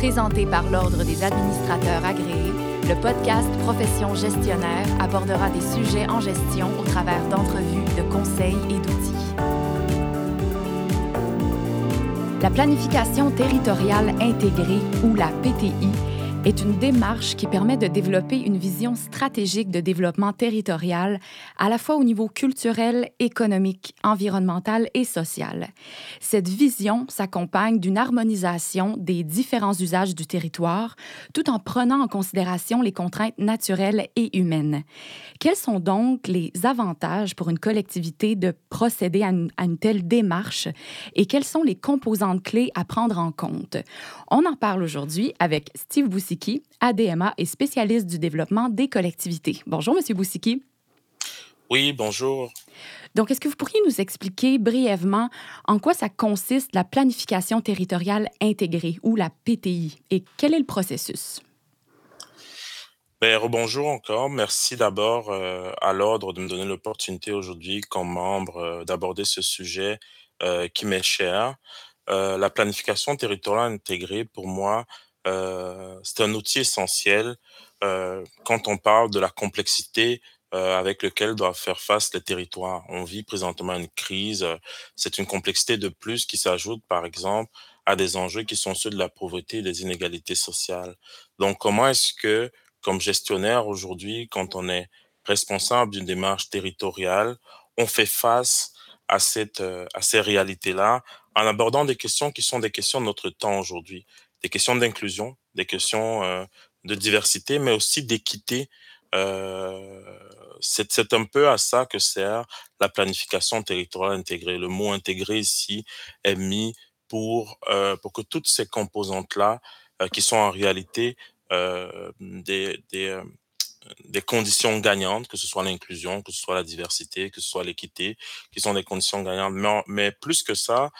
Présenté par l'Ordre des administrateurs agréés, le podcast Profession gestionnaire abordera des sujets en gestion au travers d'entrevues, de conseils et d'outils. La planification territoriale intégrée ou la PTI est une démarche qui permet de développer une vision stratégique de développement territorial à la fois au niveau culturel, économique, environnemental et social. Cette vision s'accompagne d'une harmonisation des différents usages du territoire tout en prenant en considération les contraintes naturelles et humaines. Quels sont donc les avantages pour une collectivité de procéder à une, telle démarche et quelles sont les composantes clés à prendre en compte? On en parle aujourd'hui avec Steve Boussy ADMA et spécialiste du développement des collectivités. Bonjour, Monsieur Boussiki. Oui, bonjour. Donc, est-ce que vous pourriez nous expliquer brièvement en quoi ça consiste la planification territoriale intégrée ou la PTI et quel est le processus? Ben, bonjour encore. Merci d'abord euh, à l'ordre de me donner l'opportunité aujourd'hui, comme membre, euh, d'aborder ce sujet euh, qui m'est cher. la planification territoriale intégrée, pour moi, c'est un outil essentiel euh, quand on parle de la complexité euh, avec lequel doivent faire face les territoires. On vit présentement une crise. C'est une complexité de plus qui s'ajoute, par exemple, à des enjeux qui sont ceux de la pauvreté et des inégalités sociales. Donc, comment est-ce que, comme gestionnaire aujourd'hui, quand on est responsable d'une démarche territoriale, on fait face à cette à ces réalités-là en abordant des questions qui sont des questions de notre temps aujourd'hui? Des questions d'inclusion, des questions euh, de diversité, mais aussi d'équité. Euh, c'est un peu à ça que sert la planification territoriale intégrée. Le mot intégré ici est mis pour, euh, pour que toutes ces composantes-là, euh, qui sont en réalité euh, des, des, euh, des conditions gagnantes, que ce soit l'inclusion, que ce soit la diversité, que ce soit l'équité, qui sont des conditions gagnantes. Mais, mais plus que ça,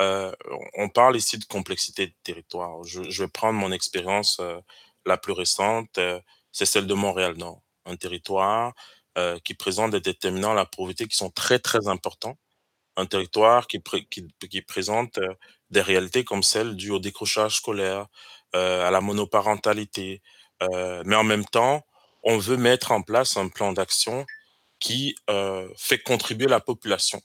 euh, on parle ici de complexité de territoire. Je, vais prendre mon expérience euh, la plus récente, euh, c'est celle de Montréal-Nord, un territoire qui présente des déterminants à la pauvreté qui sont très, très importants. Un territoire qui, présente des réalités comme celle dues au décrochage scolaire, à la monoparentalité. mais en même temps, on veut mettre en place un plan d'action qui fait contribuer la population.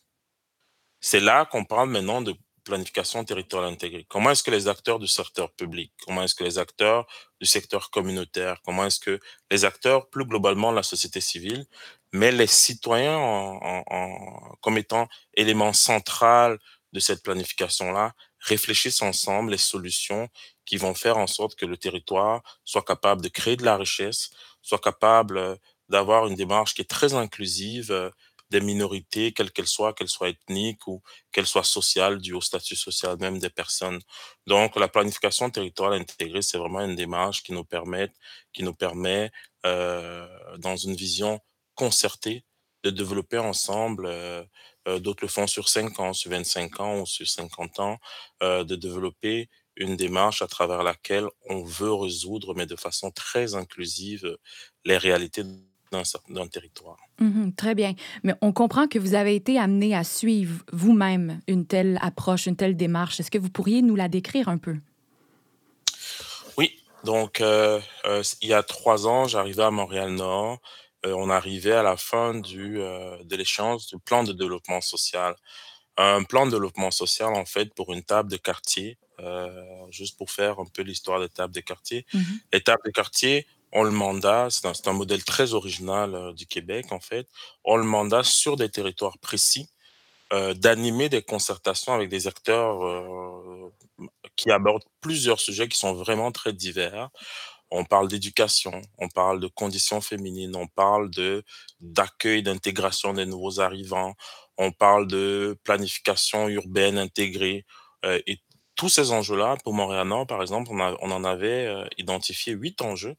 C'est là qu'on parle maintenant de planification territoriale intégrée. Comment est-ce que les acteurs du secteur public, comment est-ce que les acteurs du secteur communautaire, comment est-ce que les acteurs, plus globalement la société civile, mais les citoyens en, comme étant élément central de cette planification-là, réfléchissent ensemble les solutions qui vont faire en sorte que le territoire soit capable de créer de la richesse, soit capable euh, d'avoir une démarche qui est très inclusive, euh, des minorités, quelles qu'elles soient, qu'elles soient ethniques ou qu'elles soient sociales, du au statut social même des personnes. Donc, la planification territoriale intégrée, c'est vraiment une démarche qui nous permet, qui nous permet euh, dans une vision concertée, de développer ensemble, euh, euh, d'autres le font sur 5 ans, sur 25 ans ou sur 50 ans, euh, de développer une démarche à travers laquelle on veut résoudre, mais de façon très inclusive, les réalités d'un territoire. Mmh très bien. Mais on comprend que vous avez été amené à suivre vous-même une telle approche, une telle démarche. Est-ce que vous pourriez nous la décrire un peu? Oui. Donc, euh, euh, il y a trois ans, j'arrivais à Montréal-Nord. Euh, on arrivait à la fin du, de l'échéance du plan de développement social. Un plan de développement social, en fait, pour une table de quartier, juste pour faire un peu l'histoire des tables de quartier. Mmh Les tables de quartier, on le mandat, c'est un, modèle très original euh, du Québec en fait, on le mandat sur des territoires précis euh, d'animer des concertations avec des acteurs euh, qui abordent plusieurs sujets qui sont vraiment très divers. On parle d'éducation, on parle de conditions féminines, on parle de d'accueil, d'intégration des nouveaux arrivants, on parle de planification urbaine intégrée et tous ces enjeux-là, pour Montréal-Nord, par exemple, on, on en avait identifié huit enjeux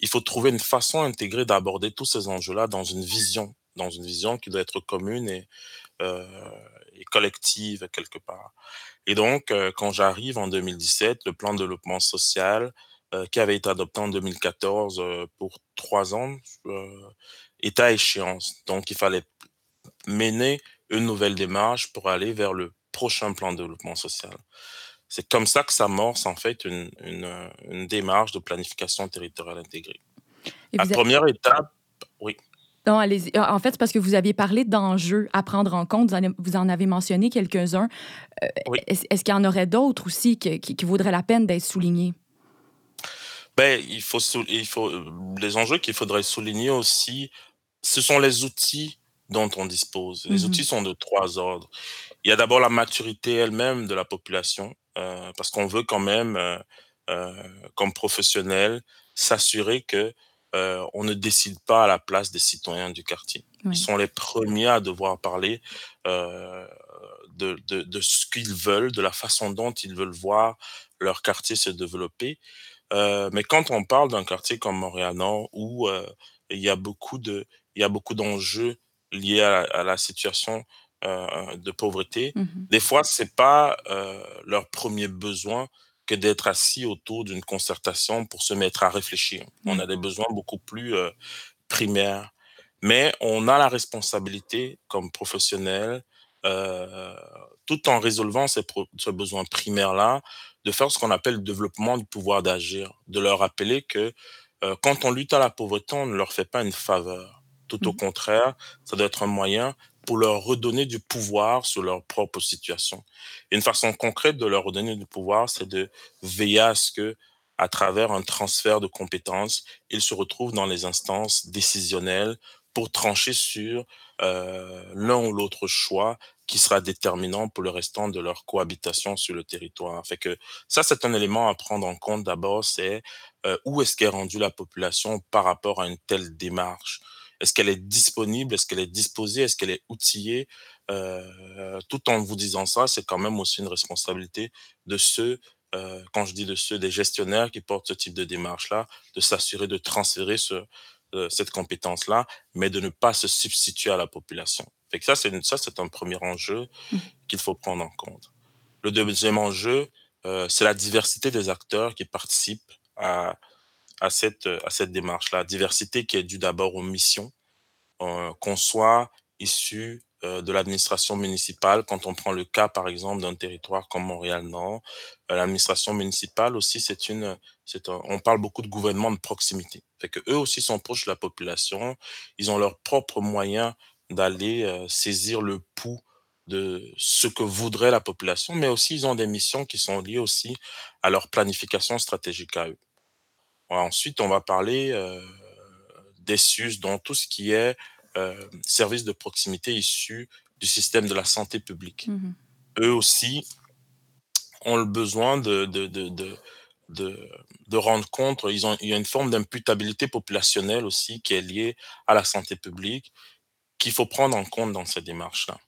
il faut trouver une façon intégrée d'aborder tous ces enjeux-là dans une vision, dans une vision qui doit être commune et, euh, et collective quelque part. Et donc, euh, quand j'arrive en 2017, le plan de développement social euh, qui avait été adopté en 2014 euh, pour trois ans euh, est à échéance. Donc, il fallait mener une nouvelle démarche pour aller vers le prochain plan de développement social. c'est comme ça que s'amorce en fait une, une, une démarche de planification territoriale intégrée. La première étape, oui. Non, allez En fait, parce que vous aviez parlé d'enjeux à prendre en compte. Vous en avez mentionné quelques-uns. Euh, est-ce qu'il y en aurait d'autres aussi qui, qui, vaudraient la peine d'être soulignés? Ben, il faut, il faut, les enjeux qu'il faudrait souligner aussi, ce sont les outils dont on dispose. Les mmh outils sont de trois ordres. Il y a d'abord la maturité elle-même de la population, euh, parce qu'on veut quand même, euh, euh, comme professionnel, s'assurer que on ne décide pas à la place des citoyens du quartier. Ils sont les premiers à devoir parler de, de, de, ce qu'ils veulent, de la façon dont ils veulent voir leur quartier se développer. Euh, mais quand on parle d'un quartier comme Montréal-Nord, où euh, il y a beaucoup de, il y a beaucoup d'enjeux liés à, à, la situation euh, de pauvreté, mmh des fois c'est pas euh, leur premier besoin que d'être assis autour d'une concertation pour se mettre à réfléchir. On a des besoins beaucoup plus euh, primaires. Mais on a la responsabilité comme professionnel, euh, tout en résolvant ces, ce besoin primaire-là, de faire ce qu'on appelle le développement du pouvoir d'agir, de leur rappeler que euh, quand on lutte à la pauvreté, on ne leur fait pas une faveur. Tout au mmh. contraire, ça doit être un moyen pour leur redonner du pouvoir sur leur propre situation. Une façon concrète de leur redonner du pouvoir, c'est de veiller à ce que, à travers un transfert de compétences, ils se retrouvent dans les instances décisionnelles pour trancher sur euh, l'un ou l'autre choix qui sera déterminant pour le restant de leur cohabitation sur le territoire. Fait que ça, c'est un élément à prendre en compte d'abord, c'est euh, où est-ce qu'est rendue la population par rapport à une telle démarche? Est-ce qu'elle est disponible? Est-ce qu'elle est disposée? Est-ce qu'elle est outillée? Euh, tout en vous disant ça, c'est quand même aussi une responsabilité de ceux, euh, quand je dis de ceux, des gestionnaires qui portent ce type de démarche-là, de s'assurer de transférer ce, euh, cette compétence-là, mais de ne pas se substituer à la population. Fait que ça, c'est ça, c'est un premier enjeu mmh. qu'il faut prendre en compte. Le deuxième enjeu, euh, c'est la diversité des acteurs qui participent à, à cette, à cette démarche-là. Diversité qui est due d'abord aux missions, euh, qu'on soit issu euh, de l'administration municipale. Quand on prend le cas, par exemple, d'un territoire comme Montréal-Nord, euh, l'administration municipale aussi, c'est une, c'est on parle beaucoup de gouvernement de proximité. Fait que eux aussi sont proches de la population. Ils ont leurs propres moyens d'aller euh, saisir le pouls de ce que voudrait la population, mais aussi ils ont des missions qui sont liées aussi à leur planification stratégique à eux. Ensuite, on va parler euh, des SUS, dont tout ce qui est euh, services de proximité issus du système de la santé publique. Mmh Eux aussi ont le besoin de, de, de, de de, rendre compte, ils ont, il y a une forme d'imputabilité populationnelle aussi qui est liée à la santé publique qu'il faut prendre en compte dans cette démarche-là.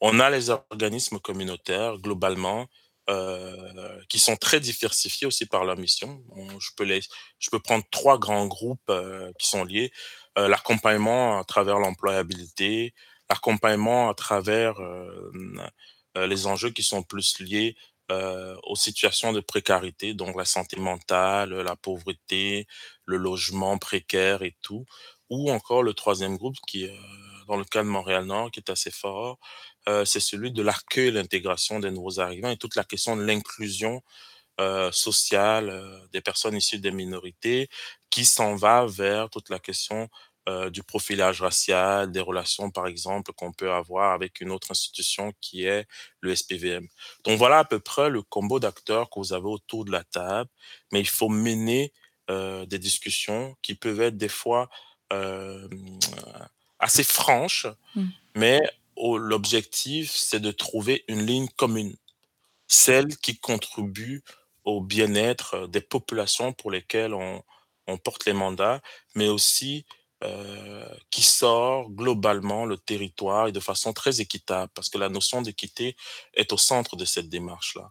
On a les organismes communautaires, globalement, euh, qui sont très diversifiés aussi par leur mission. je, peux prendre trois grands groupes euh, qui sont liés. Euh, l'accompagnement à travers l'employabilité, l'accompagnement à travers les enjeux qui sont plus liés aux situations de précarité, donc la santé mentale, la pauvreté, le logement précaire et tout. Ou encore le troisième groupe qui, dans le cas de Montréal-Nord, qui est assez fort, euh, c'est celui de l'accueil et l'intégration des nouveaux arrivants et toute la question de l'inclusion euh, sociale euh, des personnes issues des minorités qui s'en va vers toute la question du profilage racial, des relations, par exemple, qu'on peut avoir avec une autre institution qui est le SPVM. Donc voilà à peu près le combo d'acteurs que vous avez autour de la table, mais il faut mener des discussions qui peuvent être des fois assez franches, mmh. mais l'objectif, c'est de trouver une ligne commune, celle qui contribue au bien-être des populations pour lesquelles on, porte les mandats, mais aussi euh, qui sort globalement le territoire et de façon très équitable, parce que la notion d'équité est au centre de cette démarche-là.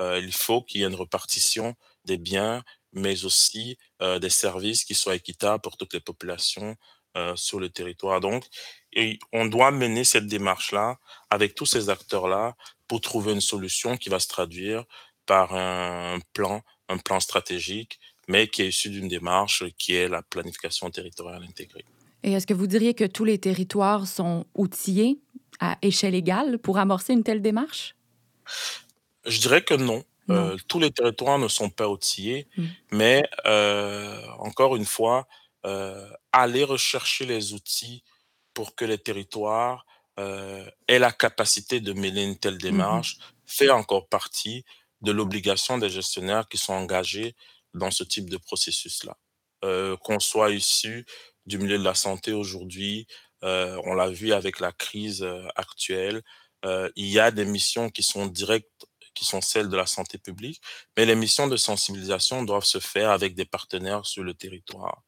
Euh, il faut qu'il y ait une répartition des biens, mais aussi euh, des services qui soient équitables pour toutes les populations euh, sur le territoire. Donc, et on doit mener cette démarche-là avec tous ces acteurs-là pour trouver une solution qui va se traduire par un plan, un plan stratégique, mais qui est issu d'une démarche qui est la planification territoriale intégrée. Et est-ce que vous diriez que tous les territoires sont outillés à échelle égale pour amorcer une telle démarche? Je dirais que non. Non. Heu, tous les territoires ne sont pas outillés, Mmh. mais heu, encore une fois, heu, aller rechercher les outils pour que les territoires, heu, aient la capacité de mener une telle Mmh mh. démarche, fait encore partie de l'obligation des gestionnaires qui sont engagés dans ce type de processus-là. Heu, qu'on soit issu du milieu de la santé aujourd'hui, heu, on l'a vu avec la crise, actuelle, il y a des missions qui sont directes, qui sont celles de la santé publique, mais les missions de sensibilisation doivent se faire avec des partenaires sur le territoire.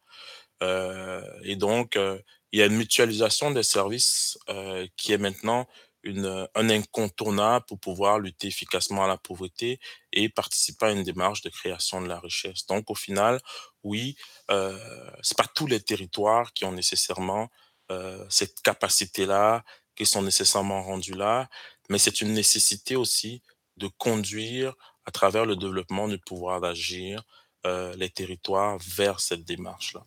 Heu et donc heu, il y a une mutualisation des services, heu, qui est maintenant une, un incontournable pour pouvoir lutter efficacement à la pauvreté et participer à une démarche de création de la richesse. Donc au final, oui, heu, c'est pas tous les territoires qui ont nécessairement, cette capacité-là, qui sont nécessairement rendus là, mais c'est une nécessité aussi de conduire à travers le développement du pouvoir d'agir, heu, les territoires vers cette démarche-là.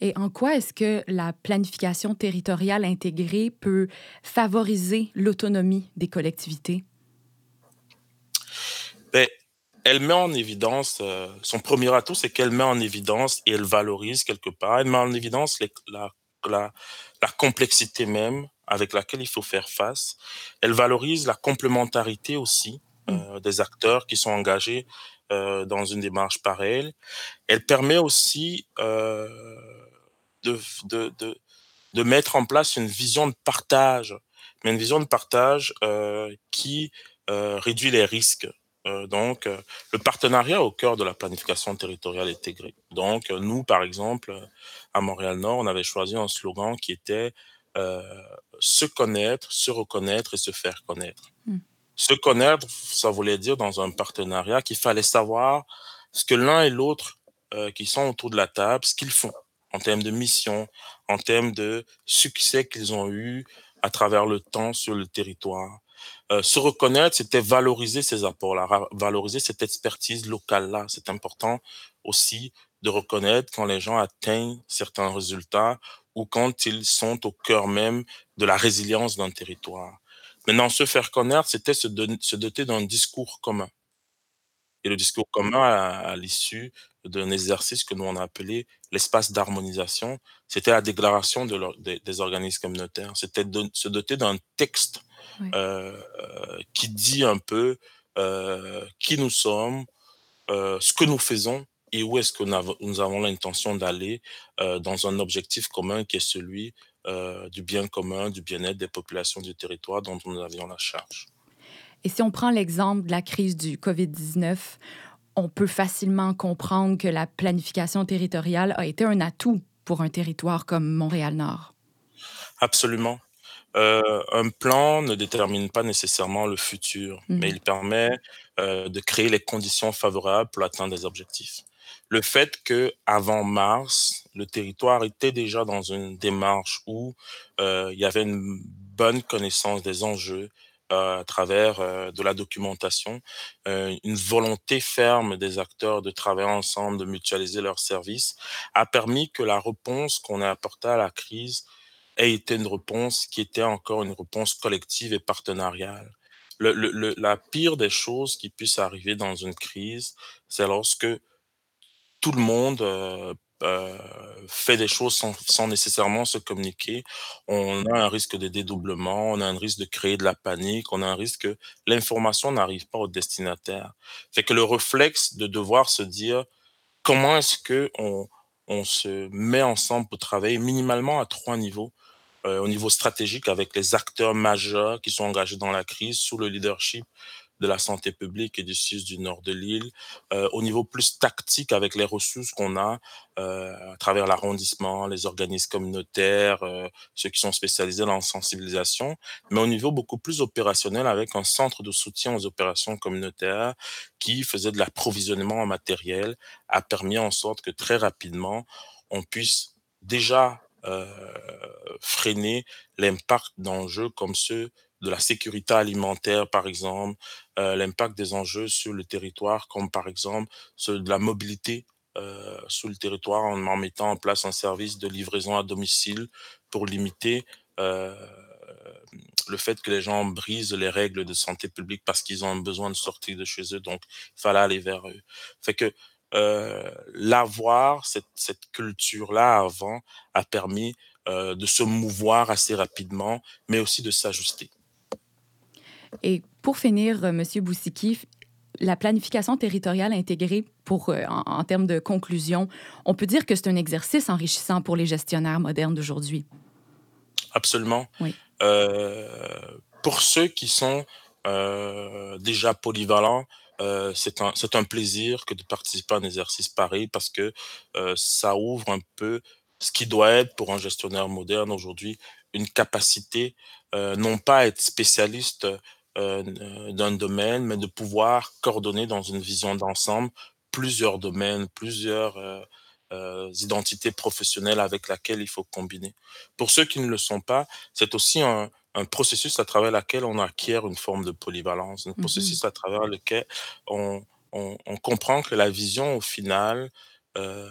Et en quoi est-ce que la planification territoriale intégrée peut favoriser l'autonomie des collectivités? Beh, elle met en évidence, heu, son premier atout, c'est qu'elle met en évidence et elle valorise quelque part, elle met en évidence les la la la complexité même avec laquelle il faut faire face. Elle valorise la complémentarité aussi, Mmh. heu, des acteurs qui sont engagés, heu, dans une démarche pareille. Elle permet aussi, heu, de de de de mettre en place une vision de partage, mais une vision de partage, heu, qui, heu, réduit les risques. Heu, donc le partenariat au cœur de la planification territoriale intégrée. Donc nous, par exemple, à Montréal-Nord, on avait choisi un slogan qui était, «Se connaître, se reconnaître et se faire connaître». Mmh. Se connaître, ça voulait dire dans un partenariat qu'il fallait savoir ce que l'un et l'autre, heu, qui sont autour de la table, ce qu'ils font en termes de mission, en termes de succès qu'ils ont eu à travers le temps sur le territoire. Heu, se reconnaître, c'était valoriser ces apports-là, valoriser cette expertise locale-là. C'est important aussi de reconnaître quand les gens atteignent certains résultats ou quand ils sont au cœur même de la résilience d'un territoire. Maintenant, se faire connaître, c'était se doter d'un discours commun. Et le discours commun à à l'issue d'un exercice que nous on a appelé l'espace d'harmonisation, c'était la déclaration de des des organismes communautaires. C'était de se doter d'un texte, Ouais. heu, qui dit un peu, heu, qui nous sommes, ce que nous faisons et où est-ce que nous avons l'intention d'aller, dans un objectif commun qui est celui, heu, du bien commun, du bien-être des populations du territoire dont nous avions la charge. Et si on prend l'exemple de la crise du COVID-19, on peut facilement comprendre que la planification territoriale a été un atout pour un territoire comme Montréal-Nord. Absolument. Heu, un plan ne détermine pas nécessairement le futur, mais Mmh il permet, heu, de créer les conditions favorables pour l'atteinte des objectifs. Le fait qu'avant mars, le territoire était déjà dans une démarche où, heu, il y avait une bonne connaissance des enjeux, heu, à travers, heu, de la documentation, heu, une volonté ferme des acteurs de travailler ensemble, de mutualiser leurs services, a permis que la réponse qu'on a apportée à la crise ait été une réponse qui était encore une réponse collective et partenariale. Le le le la pire des choses qui puisse arriver dans une crise, c'est lorsque tout le monde, heu heu, fait des choses sans nécessairement se communiquer. On a un risque de dédoublement, on a un risque de créer de la panique, on a un risque que l'information n'arrive pas au destinataire. Fait que le réflexe de devoir se dire: «Comment est-ce qu'on on se met ensemble pour travailler?» minimalement à 3 niveaux. Heu, au niveau stratégique avec les acteurs majeurs qui sont engagés dans la crise sous le leadership de la santé publique et du CIUS du nord de l'île. Heu, au niveau plus tactique avec les ressources qu'on a, heu, à travers l'arrondissement, les organismes communautaires, heu, ceux qui sont spécialisés dans la sensibilisation. Mais au niveau beaucoup plus opérationnel avec un centre de soutien aux opérations communautaires qui faisait de l'approvisionnement en matériel, a permis en sorte que très rapidement, on puisse déjà, heu, freiner l'impact d'enjeux comme ceux de la sécurité alimentaire, par exemple, heu, l'impact des enjeux sur le territoire, comme par exemple ceux de la mobilité, heu, sur le territoire en mettant en place un service de livraison à domicile pour limiter, heu, le fait que les gens brisent les règles de santé publique parce qu'ils ont besoin de sortir de chez eux, donc il fallait aller vers eux. Fait que euh, l'avoir, cette, culture-là avant, a permis euh, de se mouvoir assez rapidement, mais aussi de s'ajuster. Et pour finir, euh, Monsieur Boussiki, la planification territoriale intégrée, pour, euh, en, en termes de conclusion, on peut dire que c'est un exercice enrichissant pour les gestionnaires modernes d'aujourd'hui. Absolument. Oui. Euh, pour ceux qui sont euh, déjà polyvalents, c'est un, un plaisir que de participer à un exercice pareil parce que ça ouvre un peu ce qui doit être pour un gestionnaire moderne aujourd'hui une capacité, non pas à être spécialiste d'un domaine, mais de pouvoir coordonner dans une vision d'ensemble plusieurs domaines, plusieurs euh, euh, identités professionnelles avec laquelle il faut combiner. Pour ceux qui ne le sont pas, c'est aussi un, un processus à travers lequel on acquiert une forme de polyvalence, un Mm -hmm. processus à travers lequel on, on, on comprend que la vision, au final, euh,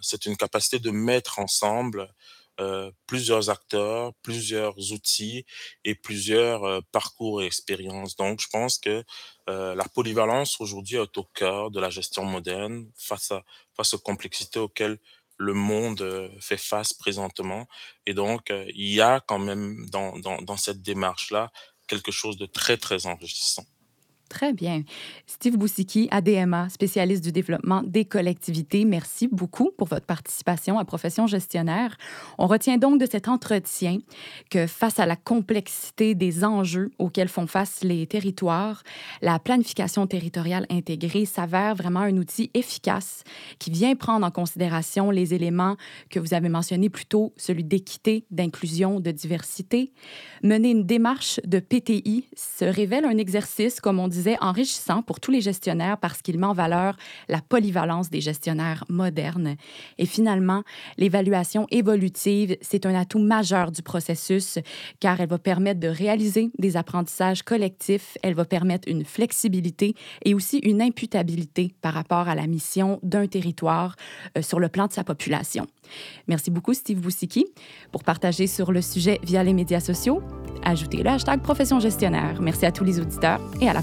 c'est une capacité de mettre ensemble euh, plusieurs acteurs, plusieurs outils et plusieurs euh, parcours et expériences. Donc, je pense que euh, la polyvalence aujourd'hui est au cœur de la gestion moderne face à face aux complexités auxquelles le monde fait face présentement. Et donc, il y a quand même dans, dans, dans cette démarche-là quelque chose de très, très enrichissant. Très bien. Steve Boussiki, ADMA, spécialiste du développement des collectivités, merci beaucoup pour votre participation à Profession gestionnaire. On retient donc de cet entretien que face à la complexité des enjeux auxquels font face les territoires, la planification territoriale intégrée s'avère vraiment un outil efficace qui vient prendre en considération les éléments que vous avez mentionnés plus tôt, celui d'équité, d'inclusion, de diversité. Mener une démarche de PTI se révèle un exercice, comme on disait, enrichissant pour tous les gestionnaires parce qu'il met en valeur la polyvalence des gestionnaires modernes. Et finalement, l'évaluation évolutive, c'est un atout majeur du processus car elle va permettre de réaliser des apprentissages collectifs, elle va permettre une flexibilité et aussi une imputabilité par rapport à la mission d'un territoire euh, sur le plan de sa population. Merci beaucoup, Steve Boussiki, pour partager sur le sujet via les médias sociaux. Ajoutez le hashtag Profession gestionnaire. Merci à tous les auditeurs et à la